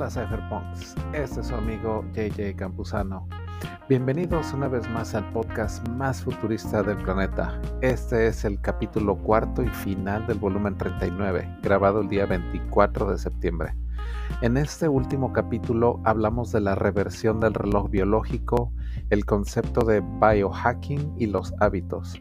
Hola Cypherpunks, este es su amigo JJ Campuzano. Bienvenidos una vez más al podcast más futurista del planeta. Este es el capítulo cuarto y final del volumen 39, grabado el día 24 de septiembre. En este último capítulo hablamos de la reversión del reloj biológico, el concepto de biohacking y los hábitos.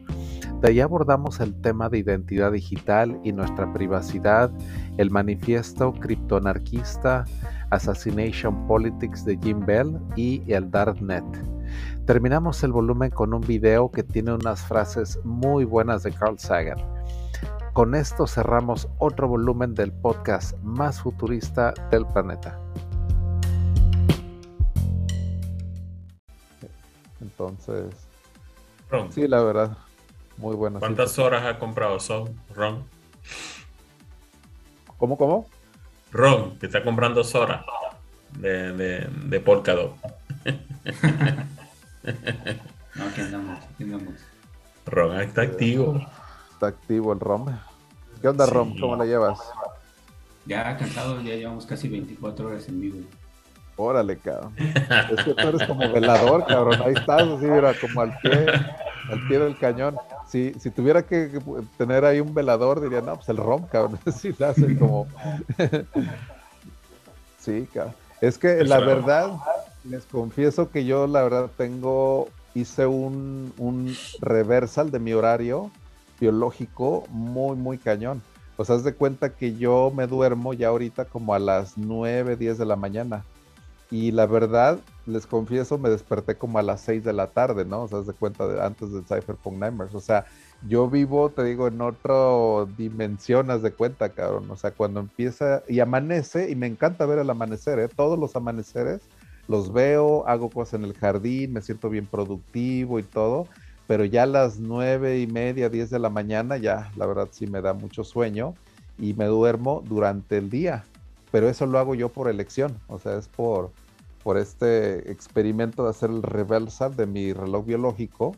De ahí abordamos el tema de identidad digital y nuestra privacidad, el manifiesto criptoanarquista, Assassination Politics de Jim Bell y el Darknet. Terminamos el volumen con un video que tiene unas frases muy buenas de Carl Sagan. Con esto cerramos otro volumen del podcast más futurista del planeta. Entonces, sí, la verdad, muy bueno. ¿Cuántas horas ha comprado Son, Ron? ¿Cómo, cómo? Ron, que está comprando horas de, de, de Polkadot. no, aquí andamos, aquí andamos. Ron está activo. Está activo el Rom. ¿Qué onda, Rom? ¿Cómo la llevas? Ya cansado, ya llevamos casi 24 horas en vivo. Órale, cabrón. Es que tú eres como velador, cabrón. Ahí estás, así, mira, como al pie, al pie del cañón. Si, si tuviera que tener ahí un velador, diría, no, pues el rom, cabrón. Sí, hace como. sí, cabrón. Es que la verdad, les confieso que yo, la verdad, tengo. Hice un, un reversal de mi horario biológico muy, muy cañón. O sea, haz de cuenta que yo me duermo ya ahorita como a las 9, 10 de la mañana. Y la verdad, les confieso, me desperté como a las 6 de la tarde, ¿no? O sea, de cuenta de antes del Cypherpunk Nightmares. O sea, yo vivo, te digo, en otra dimensión, haz de cuenta, cabrón. O sea, cuando empieza y amanece, y me encanta ver el amanecer, ¿eh? Todos los amaneceres los veo, hago cosas en el jardín, me siento bien productivo y todo. Pero ya a las nueve y media, 10 de la mañana, ya la verdad sí me da mucho sueño y me duermo durante el día pero eso lo hago yo por elección, o sea, es por, por este experimento de hacer el reversal de mi reloj biológico.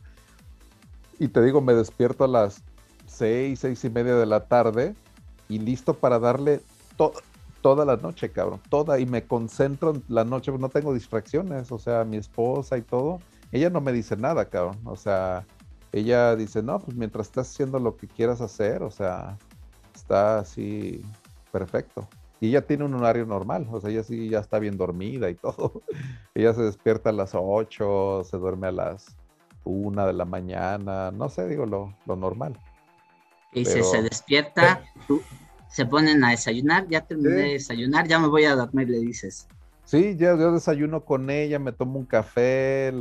Y te digo, me despierto a las seis, seis y media de la tarde y listo para darle toda la noche, cabrón, toda, y me concentro en la noche, no tengo distracciones, o sea, mi esposa y todo, ella no me dice nada, cabrón, o sea, ella dice, no, pues mientras estás haciendo lo que quieras hacer, o sea, está así perfecto. Y ella tiene un horario normal, o sea, ella sí ya está bien dormida y todo. ella se despierta a las 8, se duerme a las 1 de la mañana, no sé, digo lo, normal. Y se despierta, se ponen a desayunar, ya terminé de desayunar, ya me voy a dormir, le dices. Sí, ya yo desayuno con ella, me tomo un café,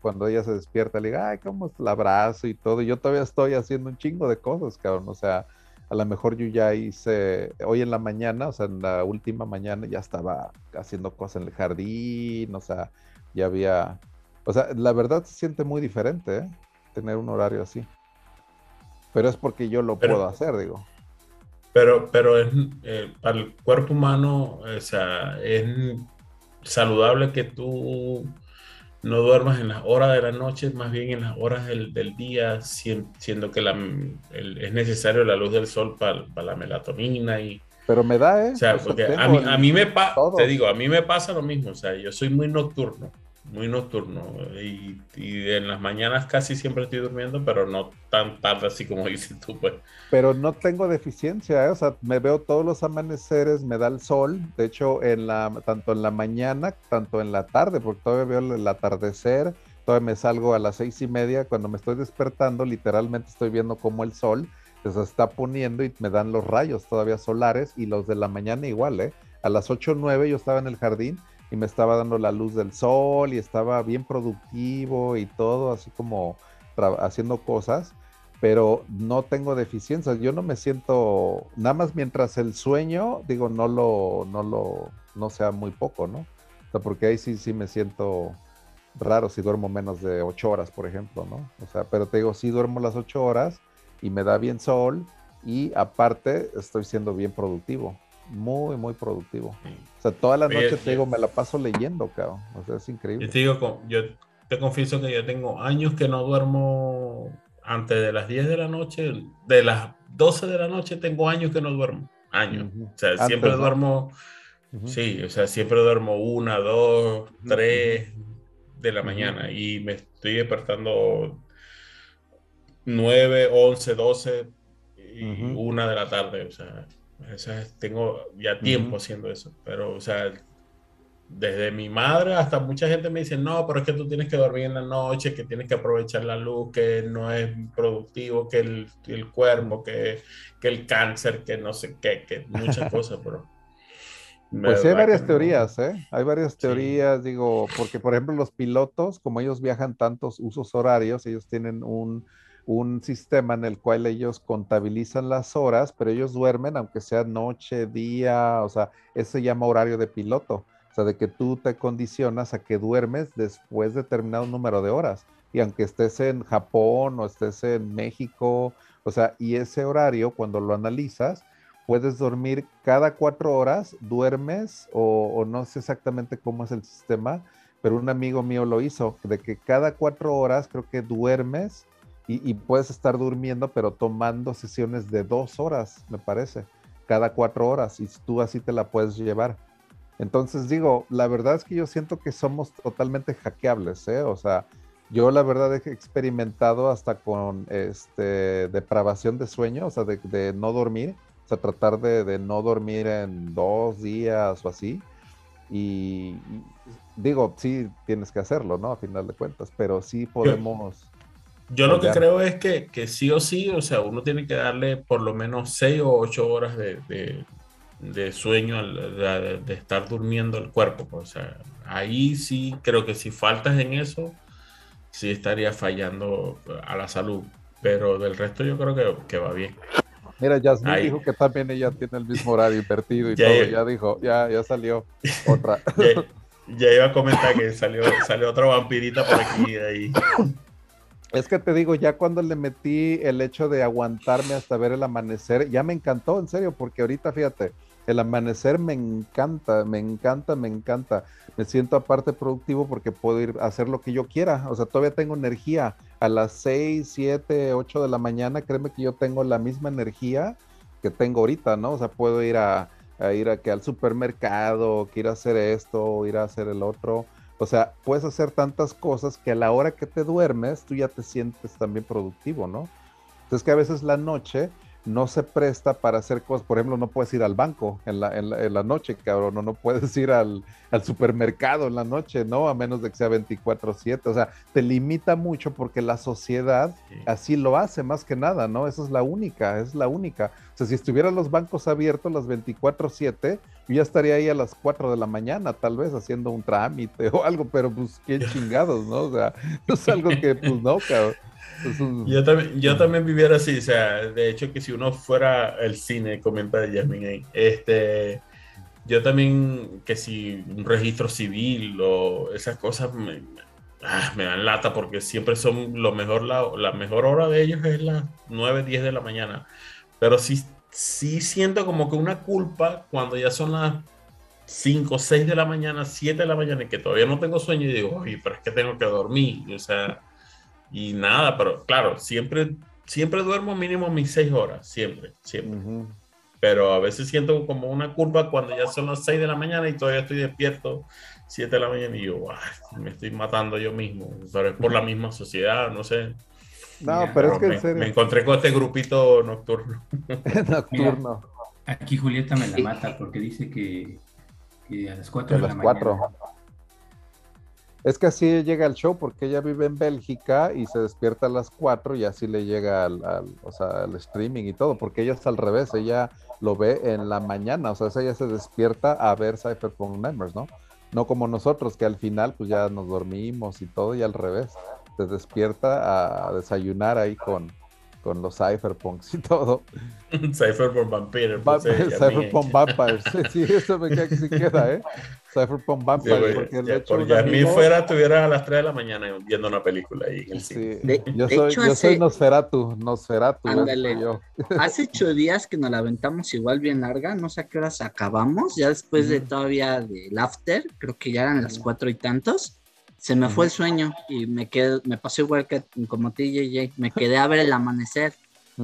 cuando ella se despierta le digo, ay, cómo la abrazo y todo. Y yo todavía estoy haciendo un chingo de cosas, cabrón. O sea, a lo mejor yo ya hice, hoy en la mañana, o sea, en la última mañana ya estaba haciendo cosas en el jardín, o sea, ya había, o sea, la verdad se siente muy diferente, ¿eh? Tener un horario así. Pero es porque yo lo puedo hacer, digo. Pero, pero es, eh, para el cuerpo humano, o sea, es saludable que tú no duermas en las horas de la noche, más bien en las horas del, día, siendo que la, es necesario la luz del sol para, la melatonina y... Pero me da, ¿eh? O sea, porque a mí, a mí me pasa, te digo, a mí me pasa lo mismo, o sea, yo soy muy nocturno muy nocturno y, en las mañanas casi siempre estoy durmiendo, pero no tan tarde así como dices tú, pues. Pero no tengo deficiencia, ¿eh? o sea, me veo todos los amaneceres, me da el sol, de hecho, en la, tanto en la mañana, tanto en la tarde, porque todavía veo el atardecer, todavía me salgo a las seis y media, cuando me estoy despertando, literalmente estoy viendo cómo el sol se está poniendo y me dan los rayos todavía solares y los de la mañana igual, ¿eh? A las ocho o nueve yo estaba en el jardín y me estaba dando la luz del sol y estaba bien productivo y todo, así como haciendo cosas, pero no tengo deficiencias. Yo no me siento, nada más mientras el sueño, digo, no lo, no lo, no sea muy poco, ¿no? O sea, porque ahí sí, sí me siento raro si duermo menos de ocho horas, por ejemplo, ¿no? O sea, pero te digo, sí duermo las ocho horas y me da bien sol y aparte estoy siendo bien productivo muy, muy productivo. O sea, toda la noche te digo, me la paso leyendo, cabrón. O sea, es increíble. Yo te digo, yo te confieso que yo tengo años que no duermo antes de las 10 de la noche. De las 12 de la noche tengo años que no duermo. Años. O sea, siempre duermo Sí, o sea, siempre duermo una, dos, tres de la mañana y me estoy despertando nueve, once, doce y una de la tarde. O sea, tengo ya tiempo haciendo eso, pero, o sea, desde mi madre hasta mucha gente me dice, no, pero es que tú tienes que dormir en la noche, que tienes que aprovechar la luz, que no es productivo, que el, el cuerpo, que, que, el cáncer, que no sé qué, que muchas cosas, pero... Pues hay varias teorías, ¿eh? Hay varias teorías, digo, porque por ejemplo los pilotos, como ellos viajan tantos usos horarios, ellos tienen un, un sistema en el cual ellos contabilizan las horas, pero ellos duermen aunque sea noche, día, o sea, eso se llama horario de piloto de que tú te condicionas a que duermes después de determinado número de horas. Y aunque estés en Japón o estés en México, o sea, y ese horario, cuando lo analizas, puedes dormir cada cuatro horas, duermes, o, no sé exactamente cómo es el sistema, pero un amigo mío lo hizo, de que cada cuatro horas creo que duermes y, y, puedes estar durmiendo, pero tomando sesiones de dos horas, me parece, cada cuatro horas, y tú así te la puedes llevar. Entonces digo, la verdad es que yo siento que somos totalmente hackeables, ¿eh? O sea, yo la verdad he experimentado hasta con este, depravación de sueño, o sea, de, no dormir, o sea, tratar de, no dormir en dos días o así. Y, digo, sí tienes que hacerlo, ¿no? A final de cuentas, pero sí podemos... Yo, lo que creo es que, que, sí o sí, o sea, uno tiene que darle por lo menos seis o ocho horas de, de sueño, de, estar durmiendo el cuerpo. Pues, o sea, ahí sí creo que si faltas en eso, sí estaría fallando a la salud. Pero del resto yo creo que, que va bien. Mira, Yasmin dijo que también ella tiene el mismo horario invertido y todo. Ya, dijo, ya, ya salió otra. ya, iba a comentar que salió, salió otra vampirita por aquí. Ahí. Es que te digo, ya cuando le metí el hecho de aguantarme hasta ver el amanecer, ya me encantó, en serio, porque ahorita fíjate, el amanecer me encanta, me encanta, me encanta. Me siento aparte productivo porque puedo ir a hacer lo que yo quiera. O sea, todavía tengo energía. A las 6, 7, 8 de la mañana, créeme que yo tengo la misma energía que tengo ahorita, ¿no? O sea, puedo ir a, ir a que al supermercado, que ir a hacer esto, ir a hacer el otro. O sea, puedes hacer tantas cosas que a la hora que te duermes, tú ya te sientes también productivo, ¿no? Entonces que a veces la noche no se presta para hacer cosas. Por ejemplo, no puedes ir al banco en la, en la, noche, cabrón, o no puedes ir al, supermercado en la noche, ¿no? A menos de que sea 24/7. O sea, te limita mucho porque la sociedad así lo hace más que nada, ¿no? Esa es la única, es la única. O sea, si estuvieran los bancos abiertos las 24/7, yo ya estaría ahí a las 4 de la mañana, tal vez, haciendo un trámite o algo, pero pues qué chingados, ¿no? O sea, no es algo que, pues no, cabrón. Yo también, yo también viviera así, o sea, de hecho que si uno fuera el cine, comenta Yasmin ahí, este, yo también, que si un registro civil o esas cosas me, ah, me dan lata porque siempre son lo mejor, la, la, mejor hora de ellos es las 9, 10 de la mañana, pero sí, sí siento como que una culpa cuando ya son las 5, 6 de la mañana, 7 de la mañana y que todavía no tengo sueño y digo, oye, pero es que tengo que dormir, o sea y nada, pero claro, siempre, siempre duermo mínimo mis seis horas, siempre, siempre. Pero a veces siento como una curva cuando ya son las seis de la mañana y todavía estoy despierto, siete de la mañana y yo, me estoy matando yo mismo. Pero es por la misma sociedad, no sé. No, pero, es que me, en serio. me encontré con este grupito nocturno. nocturno. aquí Julieta me la mata porque dice que, a las cuatro de las la 4. mañana es que así llega el show porque ella vive en Bélgica y se despierta a las 4 y así le llega al, o sea, al streaming y todo, porque ella está al revés, ella lo ve en la mañana, o sea, ella se despierta a ver Cypherpunk Members, ¿no? No como nosotros que al final pues ya nos dormimos y todo y al revés, se despierta a desayunar ahí con, con los cypherpunks y todo. Cypherpunk. Pues, cypherpunk Vampires. Sí, eso me queda que sí queda, ¿eh? Cypherpunk Vampire. porque el hecho porque a mí fuera estuviera a las 3 de la mañana viendo una película ahí en el sí. yo, soy, yo soy Nosferatu, Nosferatu. Ándale. Yo. hace ocho días que nos la aventamos igual bien larga, no sé a qué horas acabamos, ya después de todavía del after, creo que ya eran las cuatro y tantos se me fue el sueño y me quedé, me pasó igual que como ti, JJ, me quedé a ver el amanecer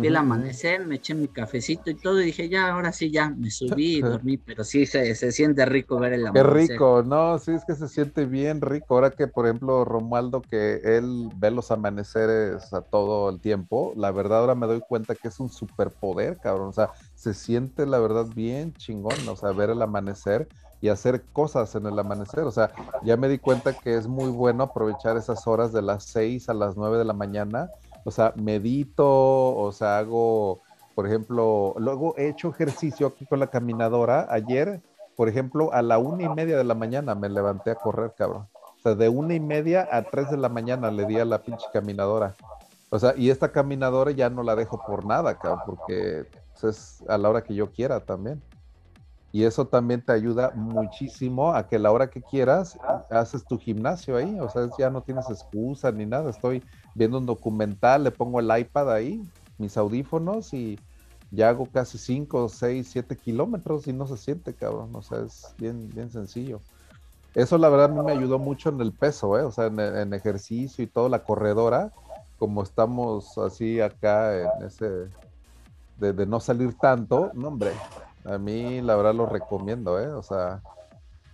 vi el amanecer, me eché mi cafecito y todo, y dije, ya, ahora sí, ya, me subí y dormí, pero sí se, se siente rico ver el amanecer. Qué rico, no, sí, es que se siente bien rico. Ahora que, por ejemplo, Romualdo, que él ve los amaneceres a todo el tiempo, la verdad ahora me doy cuenta que es un superpoder, cabrón, o sea, se siente la verdad bien chingón, o sea, ver el amanecer y hacer cosas en el amanecer. O sea, ya me di cuenta que es muy bueno aprovechar esas horas de las 6 a las 9 de la mañana. O sea, medito, o sea, hago, por ejemplo, luego he hecho ejercicio aquí con la caminadora. Ayer, por ejemplo, a la una y media de la mañana me levanté a correr, cabrón. O sea, de una y media a tres de la mañana le di a la pinche caminadora. O sea, y esta caminadora ya no la dejo por nada, cabrón, porque pues, es a la hora que yo quiera también y eso también te ayuda muchísimo a que la hora que quieras haces tu gimnasio ahí, o sea, ya no tienes excusa ni nada, estoy viendo un documental, le pongo el iPad ahí, mis audífonos y ya hago casi 5, 6, 7 kilómetros y no se siente, cabrón, o sea, es bien, bien sencillo. Eso la verdad a me ayudó mucho en el peso, ¿eh? o sea, en, ejercicio y todo, la corredora, como estamos así acá en ese, de, de no salir tanto, no hombre, a mí, la verdad, lo recomiendo, ¿eh? O sea,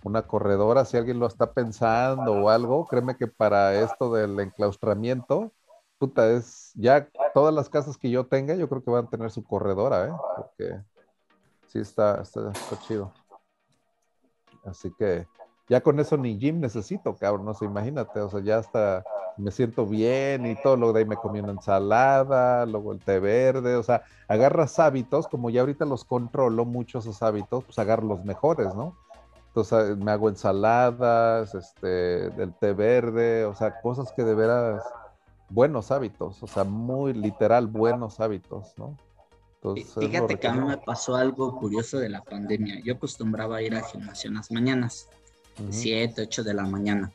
una corredora, si alguien lo está pensando o algo, créeme que para esto del enclaustramiento, puta, es ya todas las casas que yo tenga, yo creo que van a tener su corredora, ¿eh? Porque sí está, está, chido. Así que ya con eso ni gym necesito, cabrón, no sé, imagínate, o sea, ya hasta me siento bien y todo, luego de ahí me comí una ensalada, luego el té verde, o sea, agarras hábitos, como ya ahorita los controlo mucho esos hábitos, pues agarro los mejores, ¿no? Entonces me hago ensaladas, este, del té verde, o sea, cosas que de veras, buenos hábitos, o sea, muy literal, buenos hábitos, ¿no? Entonces, Fíjate que a mí me pasó algo curioso de la pandemia. Yo acostumbraba a ir al gimnasio en las mañanas, 7, 8 de la mañana.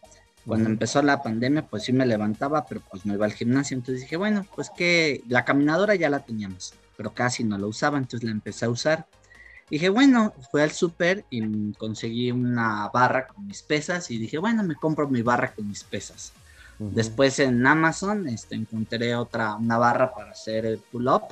Cuando empezó la pandemia, pues sí me levantaba, pero pues no iba al gimnasio. Entonces dije, bueno, pues que la caminadora ya la teníamos, pero casi no la usaba, entonces la empecé a usar. Dije, bueno, fui al súper y conseguí una barra con mis pesas y dije, bueno, me compro mi barra con mis pesas. Después en Amazon este, encontré otra, una barra para hacer el pull-up,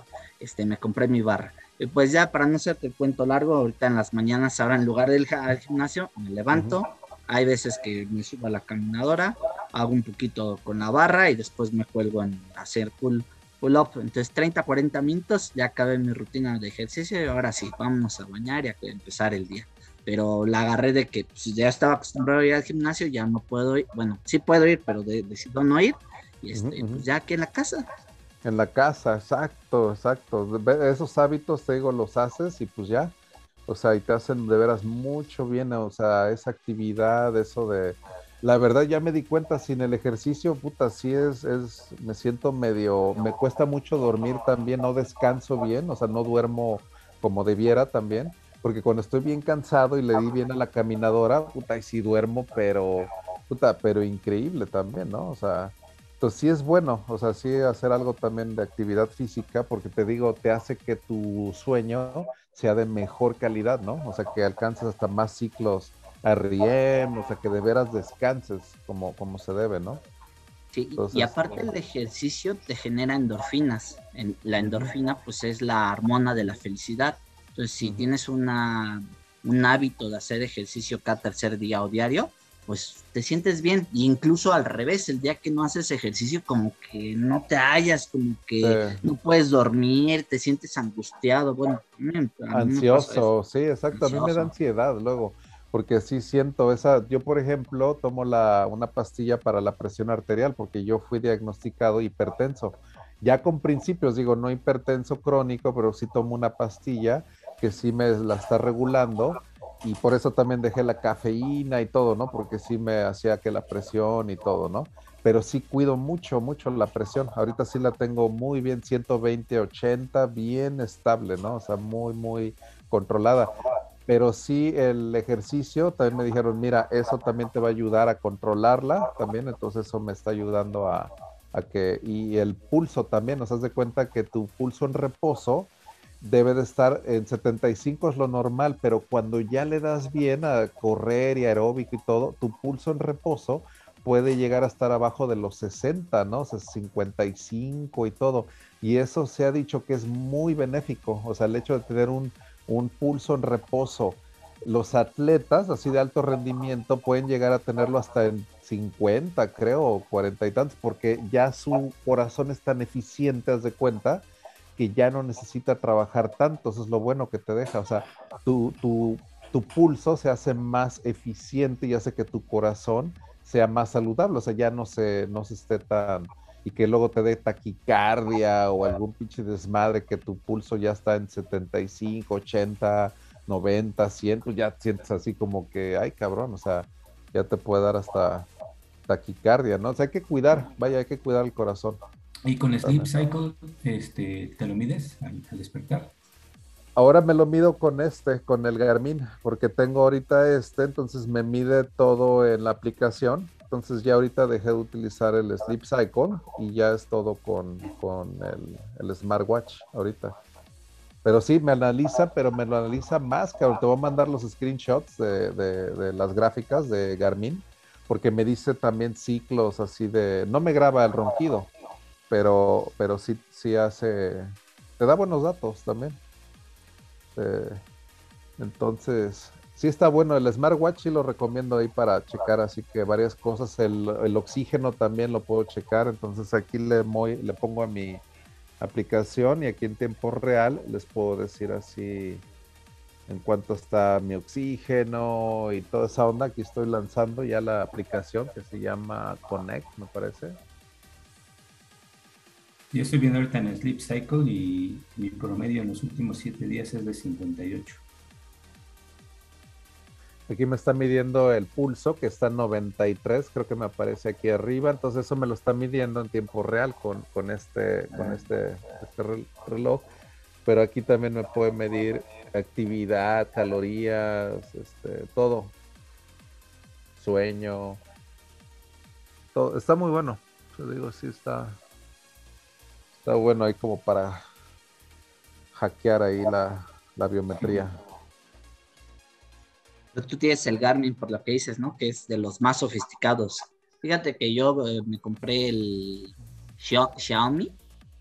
este, me compré mi barra. Y pues ya, para no hacerte el cuento largo, ahorita en las mañanas, ahora en lugar del gimnasio, me levanto, hay veces que me subo a la caminadora, hago un poquito con la barra y después me cuelgo en hacer pull, pull up. Entonces 30, 40 minutos, ya acabé mi rutina de ejercicio y ahora sí, vámonos a bañar y a empezar el día. Pero la agarré de que pues, ya estaba acostumbrado a ir al gimnasio, ya no puedo ir. Bueno, sí puedo ir, pero decido no ir. Y este, pues ya aquí en la casa. En la casa, exacto, exacto. Esos hábitos, te digo, los haces y pues ya o sea, y te hacen de veras mucho bien, o sea, esa actividad, eso de... La verdad ya me di cuenta, sin el ejercicio, puta, sí es, es, me siento medio, me cuesta mucho dormir también, no descanso bien, o sea, no duermo como debiera también, porque cuando estoy bien cansado y le di bien a la caminadora, puta, y sí duermo, pero, puta, pero increíble también, ¿no? O sea, entonces sí es bueno, o sea, sí hacer algo también de actividad física, porque te digo, te hace que tu sueño sea de mejor calidad, ¿no? O sea, que alcances hasta más ciclos a RIEM, o sea, que de veras descanses como, como se debe, ¿no? Sí, y aparte el ejercicio te genera endorfinas. la endorfina, pues, es la hormona de la felicidad. Entonces, si tienes una, un hábito de hacer ejercicio cada tercer día o diario, pues te sientes bien. Y incluso al revés, el día que no haces ejercicio, como que no te hallas, como que no puedes dormir, te sientes angustiado. Bueno, ansioso, sí, exacto. A mí me da ansiedad luego, porque sí siento esa. Yo, por ejemplo, tomo la, una pastilla para la presión arterial, porque yo fui diagnosticado hipertenso. Ya con principios, digo, no hipertenso crónico, pero sí tomo una pastilla que sí me la está regulando y por eso también dejé la cafeína y todo, ¿no? Porque sí me hacía que la presión y todo, ¿no? Pero sí cuido mucho, mucho la presión. Ahorita sí la tengo muy bien, 120, 80, bien estable, ¿no? O sea, muy, muy controlada. Pero sí el ejercicio, también me dijeron, mira, eso también te va a ayudar a controlarla también, entonces eso me está ayudando a, a que, y el pulso también, nos has de cuenta que tu pulso en reposo, debe de estar en 75 es lo normal, pero cuando ya le das bien a correr y aeróbico y todo, tu pulso en reposo puede llegar a estar abajo de los 60, ¿no? O sea, 55 y todo. Y eso se ha dicho que es muy benéfico, o sea, el hecho de tener un, un pulso en reposo. Los atletas así de alto rendimiento pueden llegar a tenerlo hasta en 50, creo, o 40 y tantos, porque ya su corazón es tan eficiente, haz de cuenta, que ya no necesita trabajar tanto. Eso es lo bueno que te deja. O sea, tu, tu, tu pulso se hace más eficiente y hace que tu corazón sea más saludable. O sea, ya no se, no se esté tan. Y que luego te dé taquicardia o algún pinche desmadre que tu pulso ya está en 75, 80, 90, 100, pues ya sientes así como que, ay cabrón, o sea, ya te puede dar hasta taquicardia, ¿no? O sea, hay que cuidar, vaya, hay que cuidar el corazón. ¿Y con Sleep Cycle este, te lo mides al, despertar? Ahora me lo mido con este, con el Garmin, porque tengo ahorita este, entonces me mide todo en la aplicación. Entonces ya ahorita dejé de utilizar el Sleep Cycle y ya es todo con, el, smartwatch ahorita. Pero sí, me analiza, pero me lo analiza más, que te voy a mandar los screenshots de, de las gráficas de Garmin, porque me dice también ciclos así de, no me graba el ronquido, pero, pero sí, sí hace, te da buenos datos también. Eh, entonces, sí está bueno el smartwatch, sí lo recomiendo ahí para checar, así que varias cosas, el, oxígeno también lo puedo checar, entonces aquí le, le pongo a mi aplicación y aquí en tiempo real les puedo decir así en cuanto está mi oxígeno y toda esa onda, aquí estoy lanzando ya la aplicación que se llama Connect, me parece. Yo estoy viendo ahorita en el Sleep Cycle y mi promedio en los últimos 7 días es de 58. Aquí me está midiendo el pulso, que está en 93, creo que me aparece aquí arriba. Entonces eso me lo está midiendo en tiempo real con, con este, con ah. este, este reloj. Pero aquí también me puede medir actividad, calorías, este, todo. Sueño. Todo. Está muy bueno. Yo digo, sí está, Está bueno ahí como para hackear ahí la, biometría. Pero tú tienes el Garmin por lo que dices, ¿no? Que es de los más sofisticados. Fíjate que yo eh, me compré el Xiaomi.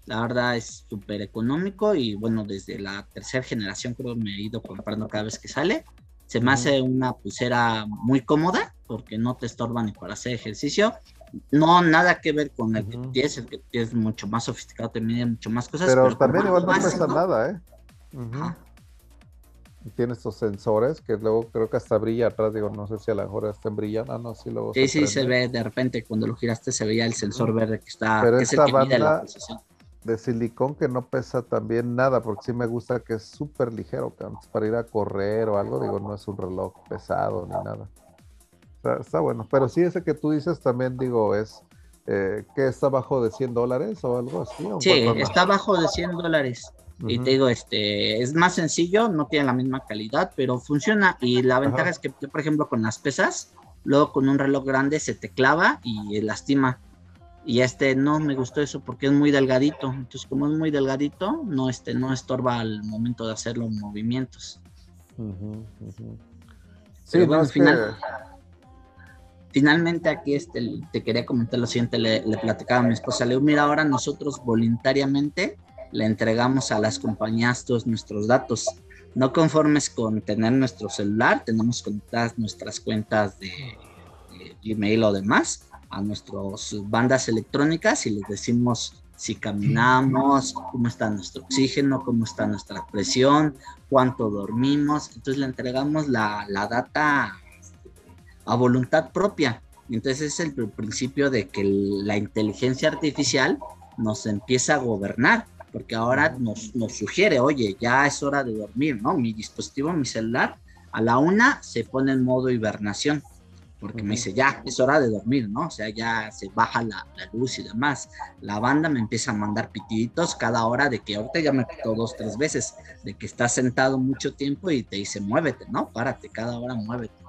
La verdad es súper económico y bueno, desde la tercera generación creo que me he ido comprando cada vez que sale. Se me hace una pulsera muy cómoda porque no te estorba ni para hacer ejercicio no, nada que ver con el que tienes, el que es mucho más sofisticado, te mide mucho más cosas. Pero, también igual no pesa nada, ¿eh? Tiene estos sensores que luego creo que hasta brilla atrás, digo, no sé si a lo mejor estén brillando, ah, no, sí luego Sí, sí, se ve, de repente cuando lo giraste se veía el sensor verde que está, Pero que es el que mide la de silicón que no pesa también nada, porque sí me gusta que es súper ligero, para ir a correr o algo, digo, no es un reloj pesado ni nada. Está, bueno, pero sí ese que tú dices también, digo, es eh, que está bajo de 100 dólares o algo así. sí, está bajo de 100 dólares. Y te digo, este, es más sencillo, no tiene la misma calidad, pero funciona. Y la ventaja es que, por ejemplo, con las pesas, luego con un reloj grande se te clava y lastima. Y este no me gustó eso porque es muy delgadito. Entonces, como es muy delgadito, no, este, no estorba al momento de hacer los movimientos. Sí, bueno, al final. Finalmente aquí este, te quería comentar lo siguiente, le, platicaba a mi esposa, le digo, mira, ahora nosotros voluntariamente le entregamos a las compañías todos nuestros datos. No conformes con tener nuestro celular, tenemos conectadas nuestras cuentas de, Gmail o demás a nuestras bandas electrónicas y les decimos si caminamos, cómo está nuestro oxígeno, cómo está nuestra presión, cuánto dormimos. Entonces le entregamos la, la data a voluntad propia. Entonces es el principio de que la inteligencia artificial nos empieza a gobernar, porque ahora nos, nos sugiere, oye, ya es hora de dormir, ¿no? Mi dispositivo, mi celular, a la una se pone en modo hibernación, porque me dice, ya, es hora de dormir, ¿no? O sea, ya se baja la, luz y demás. La banda me empieza a mandar pitiditos cada hora de que ahorita ya me pitó dos, tres veces, de que estás sentado mucho tiempo y te dice, muévete, ¿no? Párate, cada hora muévete.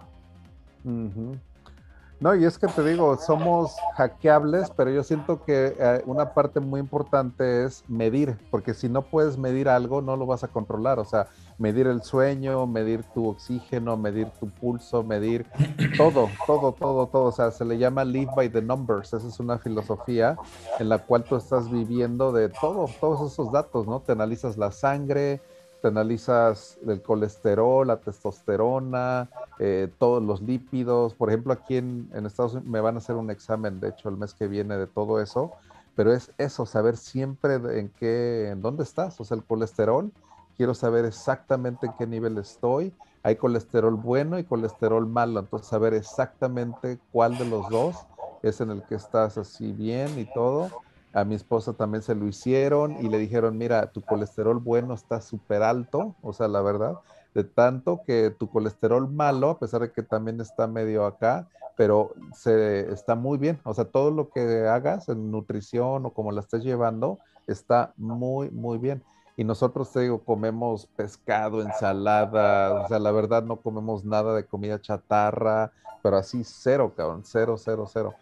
No, y es que te digo, somos hackeables, pero yo siento que eh, una parte muy importante es medir, porque si no puedes medir algo, no lo vas a controlar. O sea, medir el sueño, medir tu oxígeno, medir tu pulso, medir todo, todo, todo, todo. O sea, se le llama live by the numbers. Esa es una filosofía en la cual tú estás viviendo de todo, todos esos datos, ¿no? Te analizas la sangre, te analizas el colesterol, la testosterona, eh, todos los lípidos. Por ejemplo, aquí en, Estados Unidos me van a hacer un examen, de hecho, el mes que viene de todo eso. Pero es eso, saber siempre en qué, en dónde estás. O sea, el colesterol, quiero saber exactamente en qué nivel estoy. Hay colesterol bueno y colesterol malo, entonces saber exactamente cuál de los dos es en el que estás así bien y todo a mi esposa también se lo hicieron y le dijeron, mira, tu colesterol bueno está súper alto, o sea, la verdad, de tanto que tu colesterol malo, a pesar de que también está medio acá, pero se está muy bien, o sea, todo lo que hagas en nutrición o como la estés llevando, está muy, muy bien. Y nosotros, te digo, comemos pescado, ensalada, o sea, la verdad no comemos nada de comida chatarra, pero así cero, cabrón, cero, cero, cero.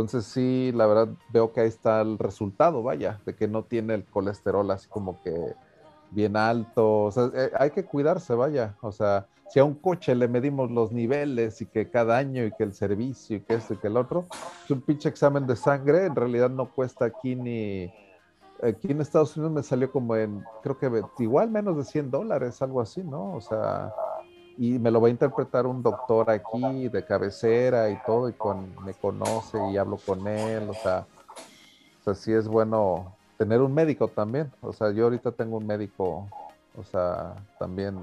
Entonces sí, la verdad veo que ahí está el resultado, vaya, de que no tiene el colesterol así como que bien alto. O sea, eh, hay que cuidarse, vaya. O sea, si a un coche le medimos los niveles y que cada año y que el servicio y que esto y que el otro, es un pinche examen de sangre, en realidad no cuesta aquí ni... Aquí en Estados Unidos me salió como en, creo que igual menos de 100 dólares, algo así, ¿no? O sea, y me lo va a interpretar un doctor aquí de cabecera y todo, y con, me conoce y hablo con él, o sea, o sea, sí es bueno tener un médico también, o sea, yo ahorita tengo un médico, o sea, también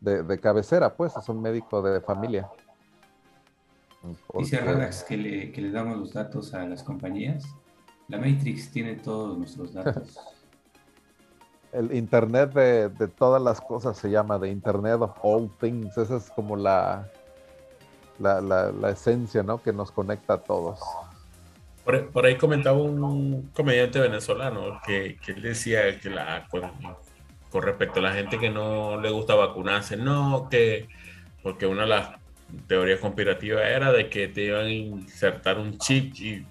de, cabecera, pues, es un médico de familia. Dice Radax que le, que le damos los datos a las compañías. La Matrix tiene todos nuestros datos. el Internet de, todas las cosas se llama de Internet of All Things. Esa es como la, la, esencia, ¿no? Que nos conecta a todos. Por, ahí comentaba un comediante venezolano que, que él decía que la, con, respecto a la gente que no le gusta vacunarse, no, que porque una de las teorías conspirativas era de que te iban a insertar un chip y,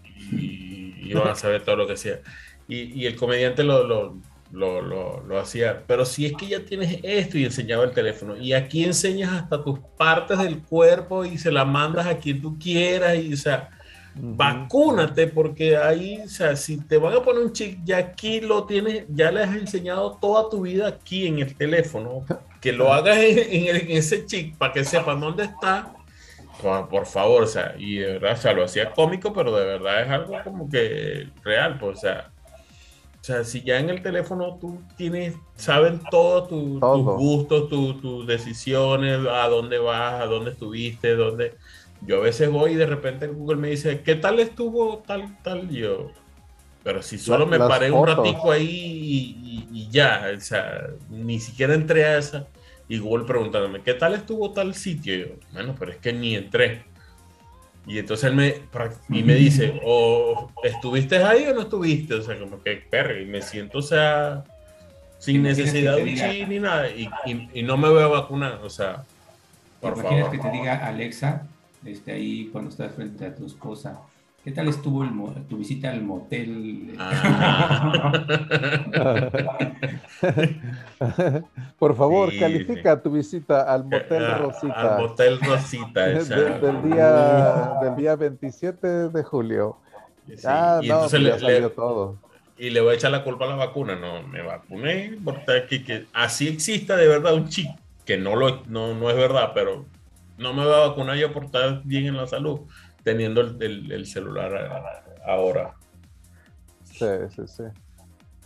iban a saber todo lo que sea. Y, el comediante lo, lo, lo, hacía. Pero si es que ya tienes esto y enseñaba el teléfono, y aquí enseñas hasta tus partes del cuerpo y se la mandas a quien tú quieras, y o sea, vacúnate, porque ahí, o sea, si te van a poner un chip, ya aquí lo tienes, ya le has enseñado toda tu vida aquí en el teléfono, que lo hagas en, ese chip para que sepan dónde está. Por, favor, o sea, y de verdad, o sea, lo hacía cómico, pero de verdad es algo como que real, pues, o sea, o sea, si ya en el teléfono tú tienes, saben todo, tu, tus gustos, tus decisiones, a dónde vas, a dónde estuviste, dónde... Yo a veces voy y de repente Google me dice, ¿qué tal estuvo tal, tal? Yo, pero si solo me paré un ratico ahí y, ya, o sea, ni siquiera entré a esa. Y Google preguntándome, ¿qué tal estuvo tal sitio? yo, bueno, pero es que ni entré. Y entonces él me, y me dice, o estuviste ahí o no estuviste, o sea, como que perro, y me siento, o sea, sin necesidad de un ni nada, y, y, no me voy a vacunar, o sea, por favor. que te diga Alexa, este, ahí cuando estás frente a tu esposa, ¿Qué tal estuvo tu visita al motel? Ah. Por favor, califica tu visita al motel ah, Rosita. Al motel Rosita. del, día, del día 27 de julio. Ah, y no, pues le, salió todo. Y le voy a echar la culpa a la vacuna. No, me vacuné. Porque que así exista de verdad un chip, que no, lo, no, no es verdad, pero no me voy a vacunar yo por estar bien en la salud teniendo el, celular ahora. Sí, sí, sí.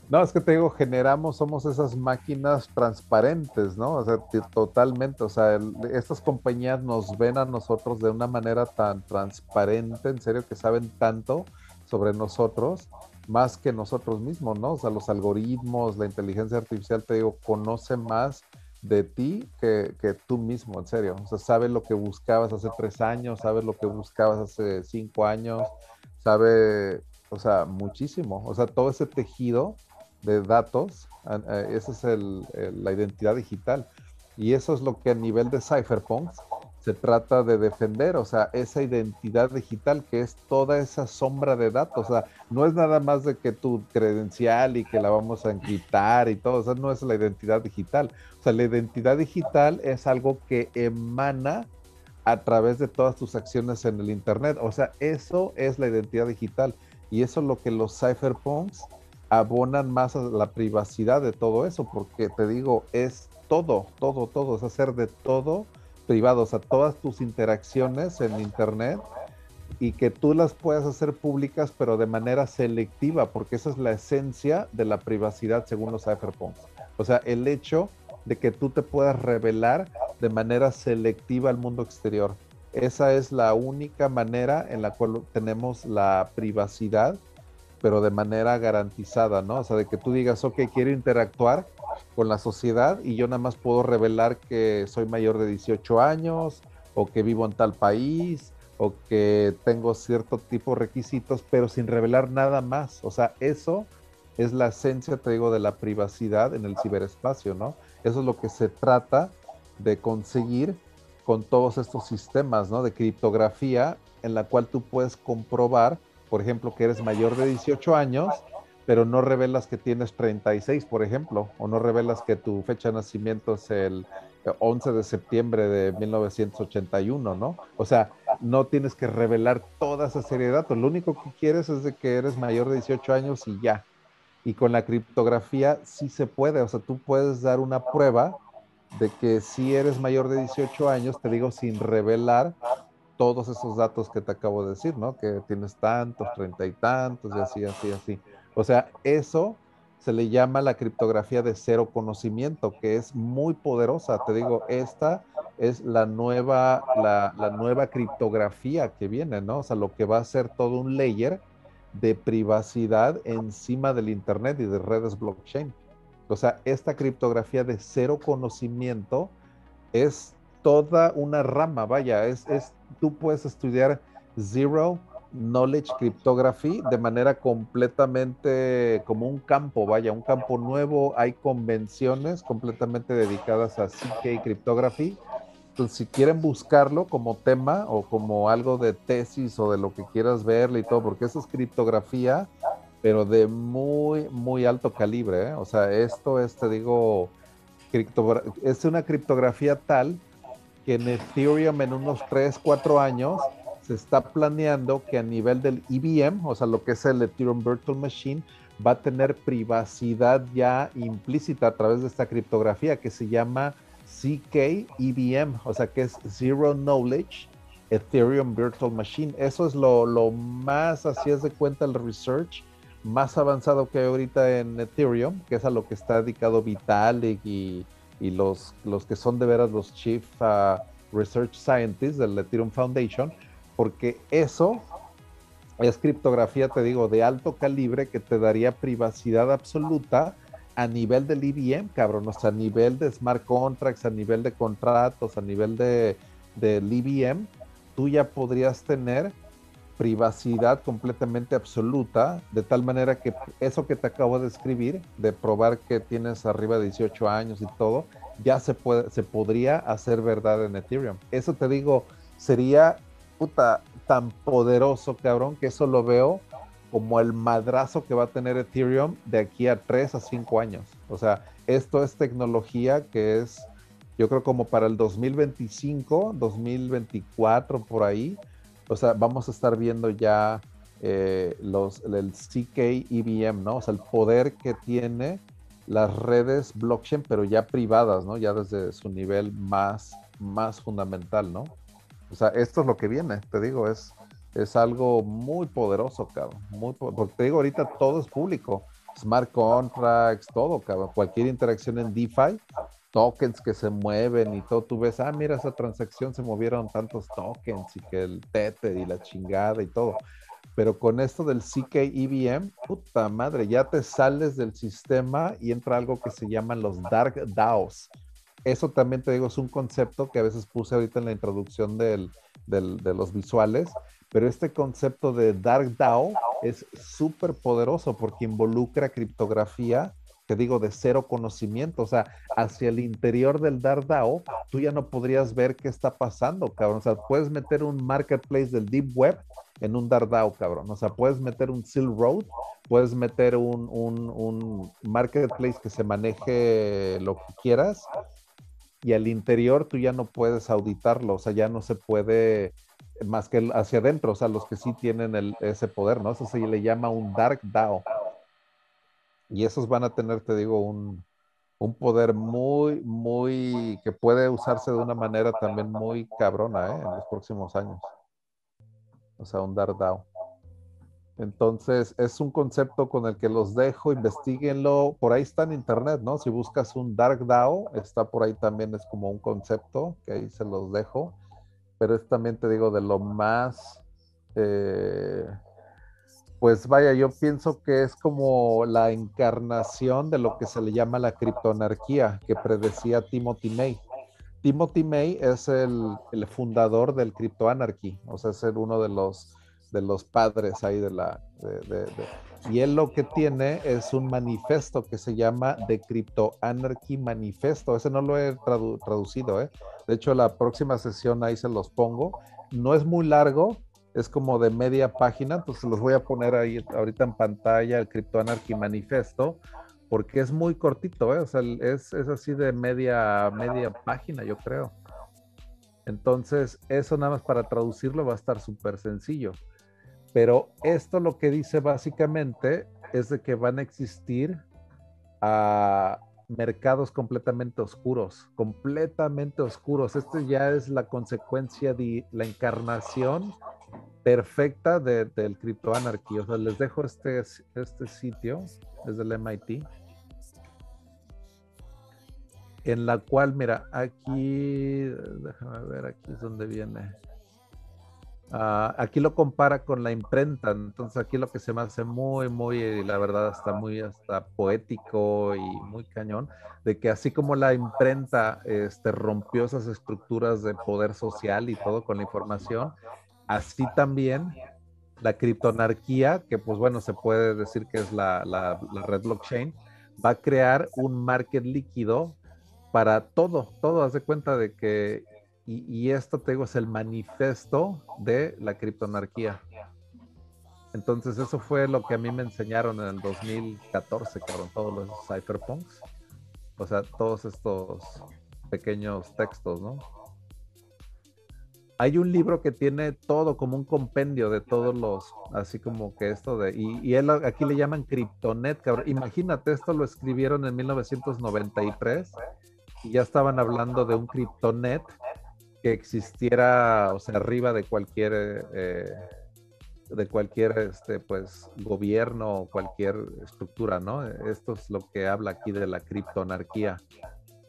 No, es que te digo, generamos, somos esas máquinas transparentes, ¿no? O sea, totalmente, o sea, estas compañías nos ven a nosotros de una manera tan transparente, en serio, que saben tanto sobre nosotros, más que nosotros mismos, ¿no? O sea, los algoritmos, la inteligencia artificial, te digo, conoce más de ti que, tú mismo, en serio. O sea, sabe lo que buscabas hace tres años, sabe lo que buscabas hace cinco años, sabe, o sea, muchísimo. O sea, todo ese tejido de datos, esa es la identidad digital. Y eso es lo que a nivel de cypherpunks se trata de defender, o sea, esa identidad digital que es toda esa sombra de datos, o sea, no es nada más de que tu credencial y que la vamos a encriptar y todo, o sea, no es la identidad digital, o sea, la identidad digital es algo que emana a través de todas tus acciones en el Internet, o sea, eso es la identidad digital y eso es lo que los cypherpunks abonan más a la privacidad de todo eso, porque te digo, es todo, todo, todo, es hacer de todo privados a todas tus interacciones en Internet y que tú las puedas hacer públicas, pero de manera selectiva, porque esa es la esencia de la privacidad según los cypherpunks. O sea, el hecho de que tú te puedas revelar de manera selectiva al mundo exterior. Esa es la única manera en la cual tenemos la privacidad, pero de manera garantizada, ¿no? O sea, de que tú digas, ok, quiero interactuar, con la sociedad y yo nada más puedo revelar que soy mayor de 18 años o que vivo en tal país o que tengo cierto tipo de requisitos, pero sin revelar nada más. O sea, eso es la esencia, te digo, de la privacidad en el ciberespacio, ¿no? Eso es lo que se trata de conseguir con todos estos sistemas, ¿no? De criptografía en la cual tú puedes comprobar, por ejemplo, que eres mayor de 18 años pero no revelas que tienes 36, por ejemplo, o no revelas que tu fecha de nacimiento es el 11 de septiembre de 1981, ¿no? O sea, no tienes que revelar toda esa serie de datos. Lo único que quieres es de que eres mayor de 18 años y ya. Y con la criptografía sí se puede, o sea, tú puedes dar una prueba de que si eres mayor de 18 años, te digo, sin revelar todos esos datos que te acabo de decir, ¿no? Que tienes tantos, treinta y tantos, y así, así, así. O sea, eso se le llama la criptografía de cero conocimiento, que es muy poderosa. Te digo, esta es la nueva, la, nueva criptografía que viene, ¿no? O sea, lo que va a ser todo un layer de privacidad encima del Internet y de redes blockchain. O sea, esta criptografía de cero conocimiento es toda una rama, vaya, es, es tú puedes estudiar zero Knowledge Cryptography de manera completamente como un campo, vaya, un campo nuevo. Hay convenciones completamente dedicadas a CK Cryptography. Entonces, si quieren buscarlo como tema o como algo de tesis o de lo que quieras verle y todo, porque eso es criptografía, pero de muy, muy alto calibre. ¿eh? O sea, esto es, te digo, es una criptografía tal que en Ethereum en unos 3, 4 años se está planeando que a nivel del EVM, o sea, lo que es el Ethereum Virtual Machine, va a tener privacidad ya implícita a través de esta criptografía que se llama CK EVM, o sea, que es Zero Knowledge Ethereum Virtual Machine. Eso es lo, lo más, así es de cuenta el research más avanzado que hay ahorita en Ethereum, que es a lo que está dedicado Vitalik y, y los, los que son de veras los Chief uh, Research Scientists del Ethereum Foundation porque eso es criptografía, te digo, de alto calibre que te daría privacidad absoluta a nivel del IBM, cabrón, o sea, a nivel de smart contracts, a nivel de contratos, a nivel de, del IBM, tú ya podrías tener privacidad completamente absoluta, de tal manera que eso que te acabo de escribir, de probar que tienes arriba de 18 años y todo, ya se, puede, se podría hacer verdad en Ethereum. Eso te digo, sería puta, tan poderoso, cabrón, que eso lo veo como el madrazo que va a tener Ethereum de aquí a 3 a 5 años. O sea, esto es tecnología que es, yo creo como para el 2025, 2024, por ahí. O sea, vamos a estar viendo ya eh, los, el CK EVM, ¿no? O sea, el poder que tiene las redes blockchain, pero ya privadas, ¿no? Ya desde su nivel más, más fundamental, ¿no? O sea, esto es lo que viene, te digo, es, es algo muy poderoso, cabrón. Muy, porque te digo, ahorita todo es público. Smart contracts, todo, cabrón. Cualquier interacción en DeFi, tokens que se mueven y todo. Tú ves, ah, mira, esa transacción se movieron tantos tokens y que el Tether y la chingada y todo. Pero con esto del CK EVM, puta madre, ya te sales del sistema y entra algo que se llaman los Dark DAOs eso también te digo, es un concepto que a veces puse ahorita en la introducción de los visuales, pero este concepto de Dark DAO es súper poderoso porque involucra criptografía te digo, de cero conocimiento. O sea, hacia el interior del DAO, tú ya no podrías ver qué está pasando, cabrón. O sea, puedes meter un marketplace del Deep Web en un DAO, cabrón. O sea, puedes meter un Silk Road, puedes meter un, un marketplace que se maneje lo que quieras y al interior tú ya no puedes auditarlo, o sea, ya no se puede más que hacia adentro, o sea, los que sí tienen ese poder, ¿no? Eso se le llama un Dark DAO. Y esos van a tener, te digo, un, poder muy, muy, que puede usarse de una manera también muy cabrona, ¿eh? En los próximos años. O sea, un Dark DAO. Entonces, es un concepto con el que los dejo, investiguenlo. Por ahí está en internet, ¿no? Si buscas un Dark DAO, está por ahí también, es como un concepto, que ahí se los dejo. Pero es también, te digo, de lo más. Eh, pues vaya, yo pienso que es como la encarnación de lo que se le llama la criptoanarquía, que predecía Timothy May. Timothy May es el, el fundador del criptoanarchy, o sea, es uno de los de los padres ahí de la... y él lo que tiene es un manifesto que se llama The Crypto Anarchy Manifesto. Ese no lo he traducido, ¿eh? De hecho, la próxima sesión ahí se los pongo. No es muy largo, es como de media página, entonces los voy a poner ahí ahorita en pantalla, el Crypto Anarchy Manifesto, porque es muy cortito, ¿eh? O sea, es, es así de media, media página, yo creo. Entonces, eso nada más para traducirlo va a estar súper sencillo. Pero esto lo que dice básicamente es de que van a existir ah, mercados completamente oscuros, completamente oscuros. Esto ya es la consecuencia de la encarnación perfecta del criptoanarquía. O sea, les dejo este, este sitio, es del MIT, en la cual, mira, aquí, déjame ver, aquí es donde viene. Ah, aquí lo compara con la imprenta, entonces aquí lo que se me hace muy, muy, la verdad, está muy hasta poético y muy cañón, de que así como la imprenta este, rompió esas estructuras de poder social y todo con la información, así también la criptonarquía, que pues bueno, se puede decir que es la, la red blockchain, va a crear un market líquido para todo, todo, haz de cuenta de que y, esto, te digo, es el manifiesto de la criptonarquía. Entonces, eso fue lo que a mí me enseñaron en el 2014, cabrón, todos los cypherpunks. O sea, todos estos pequeños textos, ¿no? Hay un libro que tiene todo como un compendio de todos los, así como que esto de, y, él aquí le llaman Cryptonet, cabrón. Imagínate, esto lo escribieron en 1993 y ya estaban hablando de un Cryptonet que existiera, o sea, arriba de cualquier, eh, de cualquier, este, pues, gobierno o cualquier estructura, ¿no? Esto es lo que habla aquí de la criptonarquía.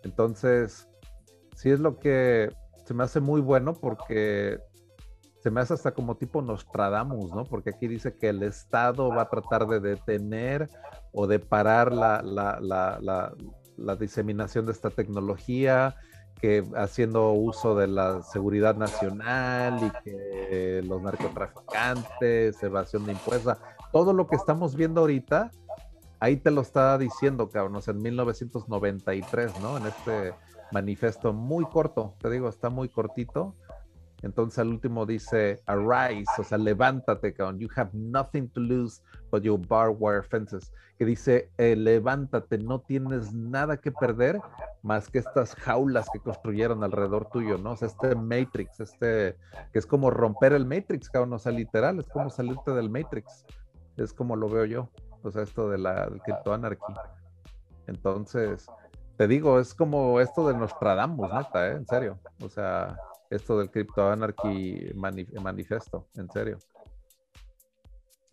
Entonces, sí es lo que se me hace muy bueno porque se me hace hasta como tipo Nostradamus, ¿no? Porque aquí dice que el Estado va a tratar de detener o de parar la, la, la, la diseminación de esta tecnología, que haciendo uso de la seguridad nacional y que los narcotraficantes, evasión de impuestos, todo lo que estamos viendo ahorita, ahí te lo está diciendo, cabrón, en 1993, ¿no? En este manifiesto muy corto, te digo, está muy cortito, entonces al último dice, arise, o sea, levántate, cabrón. You have nothing to lose but your barbed wire fences. Que dice, eh, levántate, no tienes nada que perder más que estas jaulas que construyeron alrededor tuyo, ¿no? O sea, este Matrix, este, que es como romper el Matrix, cabrón. O sea, literal, es como salirte del Matrix. Es como lo veo yo. O sea, esto de la criptoanarquía. Entonces, te digo, es como esto de Nostradamus, neta, ¿eh? En serio. O sea, esto del Crypto Anarchy manifiesto, en serio.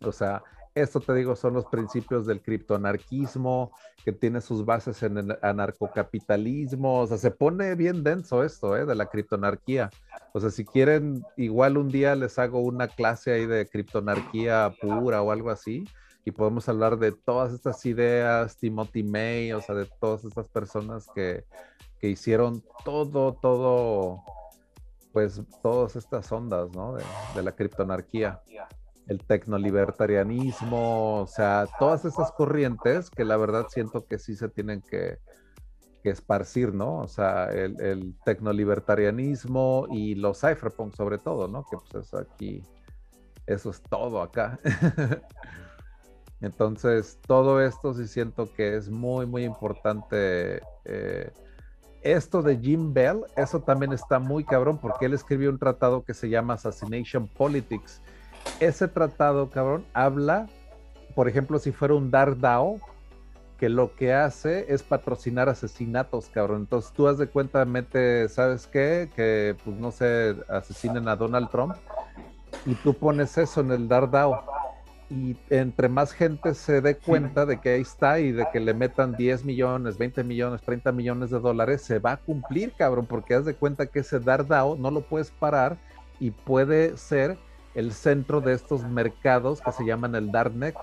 O sea, esto te digo son los principios del criptoanarquismo, que tiene sus bases en el anarcocapitalismo, o sea, se pone bien denso esto, ¿eh? De la criptoanarquía. O sea, si quieren, igual un día les hago una clase ahí de criptoanarquía pura o algo así, y podemos hablar de todas estas ideas, Timothy May, o sea, de todas estas personas que, que hicieron todo, todo pues todas estas ondas, ¿no? De, la criptonarquía. el tecnolibertarianismo, o sea, todas esas corrientes que la verdad siento que sí se tienen que, esparcir, ¿no? O sea, el, el tecnolibertarianismo y los cypherpunk sobre todo, ¿no? Que pues es aquí, eso es todo acá. Entonces, todo esto sí siento que es muy, muy importante. Eh, esto de Jim Bell, eso también está muy cabrón porque él escribió un tratado que se llama Assassination Politics. Ese tratado, cabrón, habla, por ejemplo, si fuera un DAO, que lo que hace es patrocinar asesinatos, cabrón. Entonces tú has de cuenta, mete, ¿sabes qué? Que, pues no sé, asesinen a Donald Trump y tú pones eso en el DAO y entre más gente se dé cuenta de que ahí está y de que le metan 10 millones, 20 millones, 30 millones de dólares, se va a cumplir, cabrón, porque haz de cuenta que ese DAO no lo puedes parar y puede ser el centro de estos mercados que se llaman el Darknet.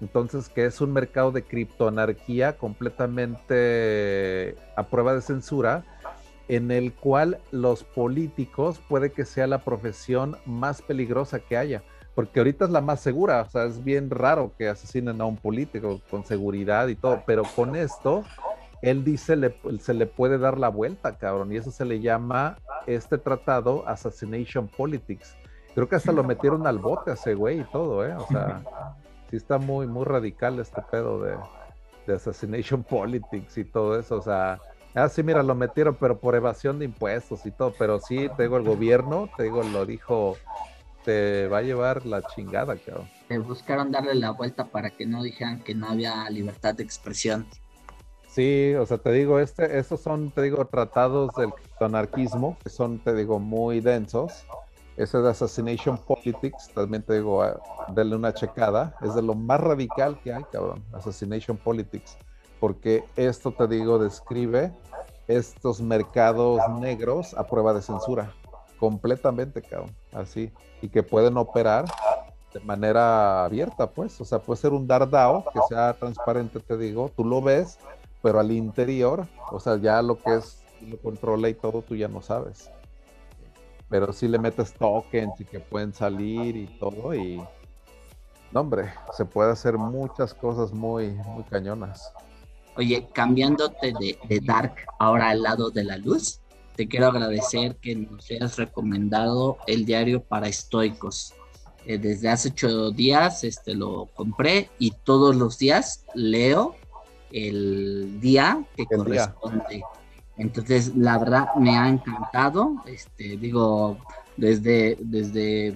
Entonces, que es un mercado de criptoanarquía completamente a prueba de censura, en el cual los políticos puede que sea la profesión más peligrosa que haya porque ahorita es la más segura, o sea, es bien raro que asesinen a un político con seguridad y todo, pero con esto, él dice, se le puede dar la vuelta, cabrón, y eso se le llama, este tratado, Assassination Politics. Creo que hasta lo metieron al bote a ese güey y todo, ¿eh? O sea, sí está muy, muy radical este pedo de, de Assassination Politics y todo eso, o sea... Ah, sí, mira, lo metieron, pero por evasión de impuestos y todo. Pero sí, te digo, el gobierno, te digo, lo dijo te va a llevar la chingada, cabrón. Te buscaron darle la vuelta para que no dijeran que no había libertad de expresión. Sí, o sea, te digo, este, estos son, te digo, tratados del anarquismo, que son, te digo, muy densos. Ese de Assassination Politics, también te digo, ah, denle una checada. Es de lo más radical que hay, cabrón. Assassination Politics. Porque esto, te digo, describe estos mercados negros a prueba de censura. Completamente, cabrón. Así y que pueden operar de manera abierta, pues. O sea, puede ser un Dardao que sea transparente, te digo, tú lo ves, pero al interior, o sea, ya lo que es, lo controla y todo, tú ya no sabes. Pero si le metes tokens y que pueden salir y todo, y. No, hombre, se puede hacer muchas cosas muy, muy cañonas. Oye, cambiándote de Dark ahora al lado de la luz, te quiero agradecer que nos hayas recomendado el diario para estoicos. Eh, desde hace ocho días este, lo compré y todos los días leo el día que corresponde. Entonces, la verdad me ha encantado. Este, digo, desde, desde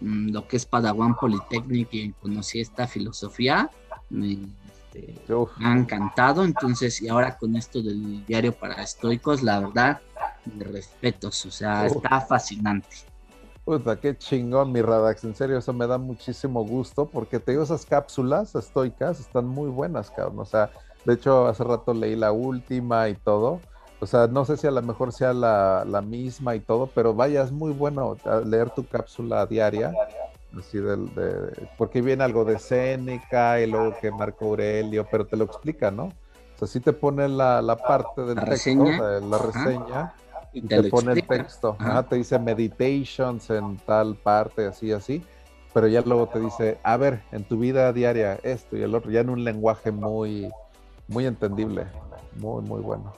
mm, lo que es Padawan Polytechnic y conocí esta filosofía, me, este, me ha encantado. Entonces, y ahora con esto del diario para estoicos, la verdad, de respetos, o sea, está fascinante. Puta, qué chingón, mi Radax. En serio, eso me da muchísimo gusto porque te digo, esas cápsulas estoicas están muy buenas, cabrón. O sea, de hecho, hace rato leí la última y todo. O sea, no sé si a lo mejor sea la, la misma y todo, pero vaya, es muy bueno leer tu cápsula diaria. Así del, de, porque viene algo de Séneca y luego que Marco Aurelio, pero te lo explica, ¿no? O sea, sí te pone la, la parte del texto, reseña. la reseña y te, pone el texto. te dice meditations en tal parte, así, así. Pero ya luego te dice, a ver, en tu vida diaria, esto y el otro, ya en un lenguaje muy, muy entendible. Muy, muy bueno.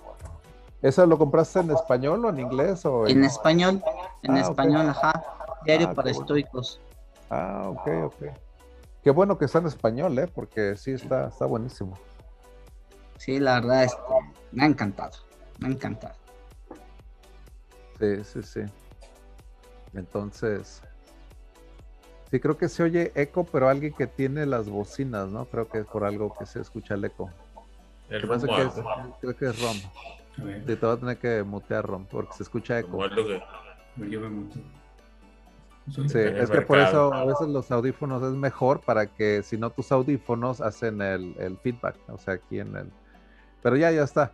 ¿Eso lo compraste en español o en inglés? O en... español, en ah, español, ajá. Diario ah, para estoicos. Ah, ok, ok. Qué bueno que está en español, ¿eh? Porque sí está, está buenísimo. Sí, la verdad, este, me ha encantado. Me ha encantado. Sí, sí, sí. Entonces, sí, creo que se oye eco, pero alguien que tiene las bocinas, ¿no? Creo que es por algo que se escucha el eco. El que es, creo que es Rom. te voy a tener que mutear Rom, porque se escucha eco. Yo me Sí, es que por eso a veces los audífonos es mejor para que si no tus audífonos hacen el, el feedback, o sea, aquí en el... Pero ya, ya está.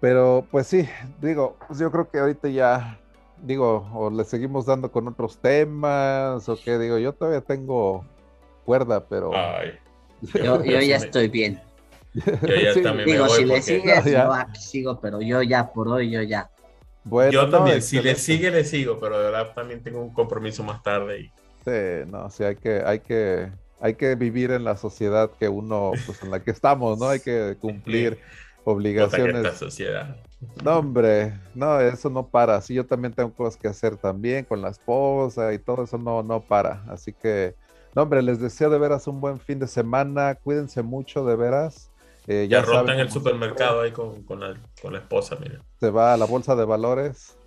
Pero pues sí, digo, pues yo creo que ahorita ya, digo, o le seguimos dando con otros temas, o qué, digo, yo todavía tengo cuerda, pero... Yo, ya estoy bien. Yo ya también digo, me voy si le sigues, yo aquí sigo, pero yo ya por hoy, yo ya. Bueno, yo también, si le sigue, le sigo, pero de verdad también tengo un compromiso más tarde. Y... Sí, no, sí, hay que, hay que, hay que vivir en la sociedad que uno, pues en la que estamos, ¿no? Hay que cumplir obligaciones. Esta sociedad. No, hombre, no, eso no para. Sí, yo también tengo cosas que hacer también con la esposa y todo eso no, no para. Así que, no, hombre, les deseo de veras un buen fin de semana. Cuídense mucho, de veras. Eh, ya, rota en el supermercado ahí con, con, la, con, la, esposa, mira. Se va a la bolsa de valores.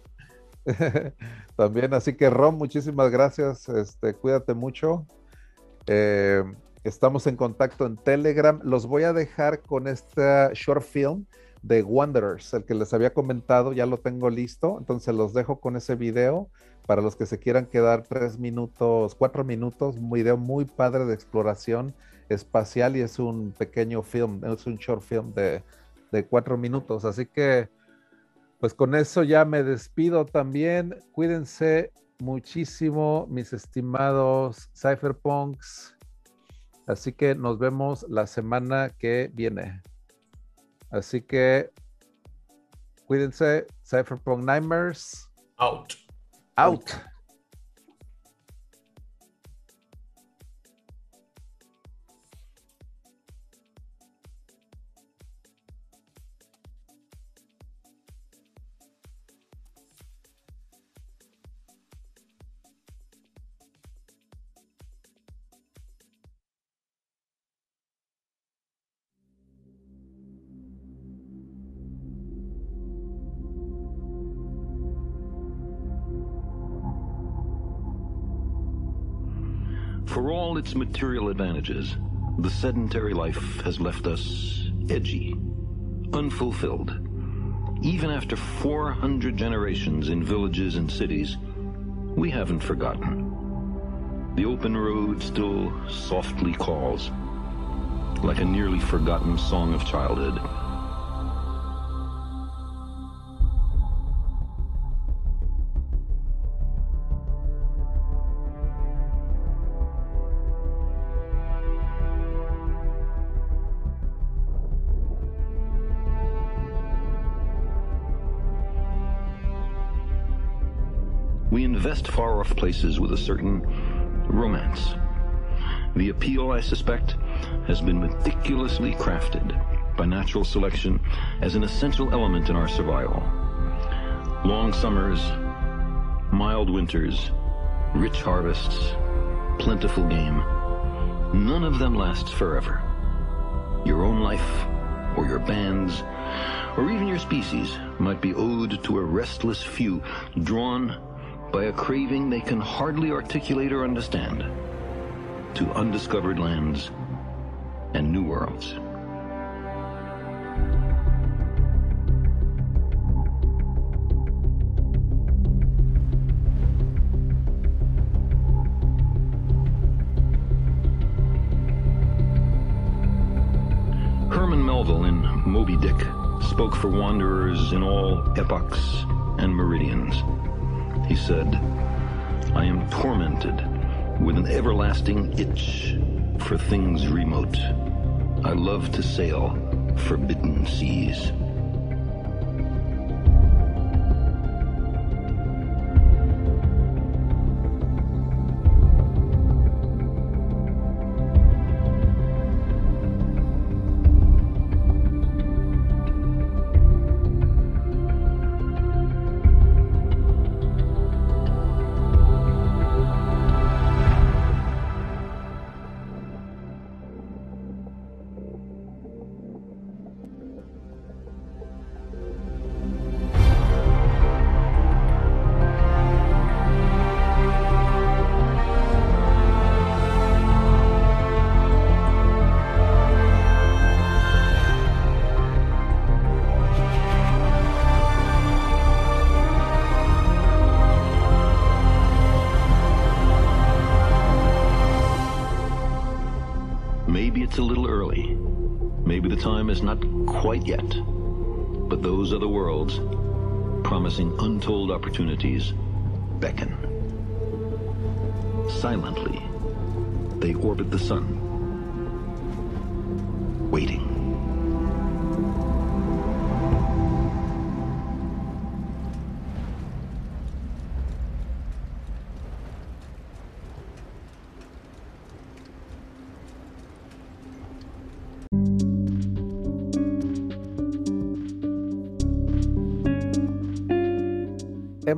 también, así que Ron, muchísimas gracias. Este, cuídate mucho. Eh, estamos en contacto en Telegram. Los voy a dejar con este short film de Wanderers, el que les había comentado, ya lo tengo listo, entonces los dejo con ese video para los que se quieran quedar tres minutos, cuatro minutos, un video muy padre de exploración espacial y es un pequeño film, es un short film de, de cuatro minutos, así que pues con eso ya me despido también, cuídense muchísimo mis estimados cypherpunks, así que nos vemos la semana que viene. Así que cuídense. Cypherpunk Nightmares. Out. Out. For all its material advantages, the sedentary life has left us edgy, unfulfilled. Even after 400 generations in villages and cities, we haven't forgotten. The open road still softly calls, like a nearly forgotten song of childhood. Invest far-off places with a certain romance. The appeal, I suspect, has been meticulously crafted by natural selection as an essential element in our survival. Long summers, mild winters, rich harvests, plentiful game, none of them lasts forever. Your own life, or your band's, or even your species might be owed to a restless few drawn by a craving they can hardly articulate or understand, to undiscovered lands and new worlds. Herman Melville in Moby Dick spoke for wanderers in all epochs and meridians. He said, I am tormented with an everlasting itch for things remote. I love to sail forbidden seas. is not quite yet, but those other worlds, promising untold opportunities, beckon. Silently, they orbit the sun, waiting.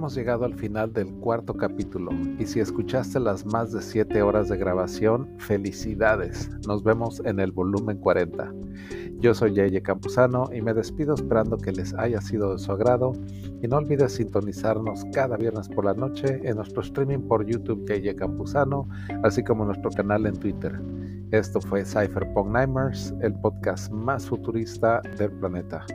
Hemos llegado al final del cuarto capítulo y si escuchaste las más de 7 horas de grabación, felicidades. Nos vemos en el volumen 40. Yo soy Yeye Campuzano y me despido esperando que les haya sido de su agrado y no olvides sintonizarnos cada viernes por la noche en nuestro streaming por YouTube Yeye Campuzano, así como en nuestro canal en Twitter. Esto fue Cypherpunk Nightmares, el podcast más futurista del planeta.